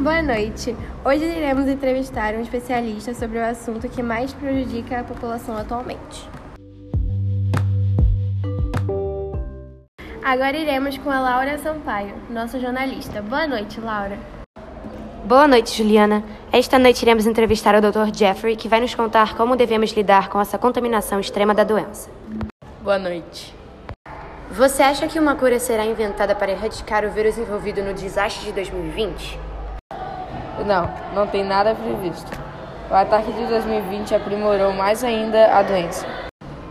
Boa noite. Hoje iremos entrevistar um especialista sobre o assunto que mais prejudica a população atualmente. Agora iremos com a Laura Sampaio, nossa jornalista. Boa noite, Laura. Boa noite, Juliana. Esta noite iremos entrevistar o Dr. Jeffrey, que vai nos contar como devemos lidar com essa contaminação extrema da doença. Boa noite. Você acha que uma cura será inventada para erradicar o vírus envolvido no desastre de 2020? Não, não tem nada previsto. O ataque de 2020 aprimorou mais ainda a doença.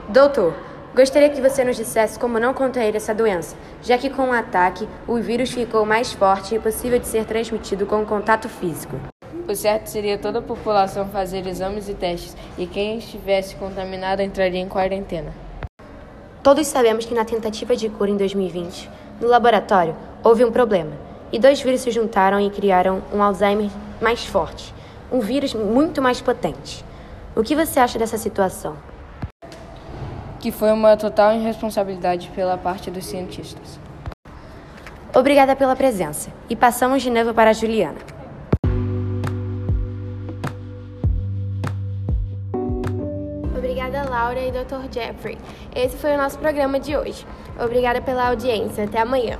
Doutor, gostaria que você nos dissesse como não contrair essa doença, já que com o ataque o vírus ficou mais forte e possível de ser transmitido com contato físico. O certo seria toda a população fazer exames e testes, e quem estivesse contaminado entraria em quarentena. Todos sabemos que na tentativa de cura em 2020, no laboratório, houve um problema e dois vírus se juntaram e criaram um Alzheimer mais forte, um vírus muito mais potente. O que você acha dessa situação? Que foi uma total irresponsabilidade pela parte dos cientistas. Obrigada pela presença. E passamos de novo para a Juliana. Obrigada, Laura e Dr. Jeffrey. Esse foi o nosso programa de hoje. Obrigada pela audiência. Até amanhã.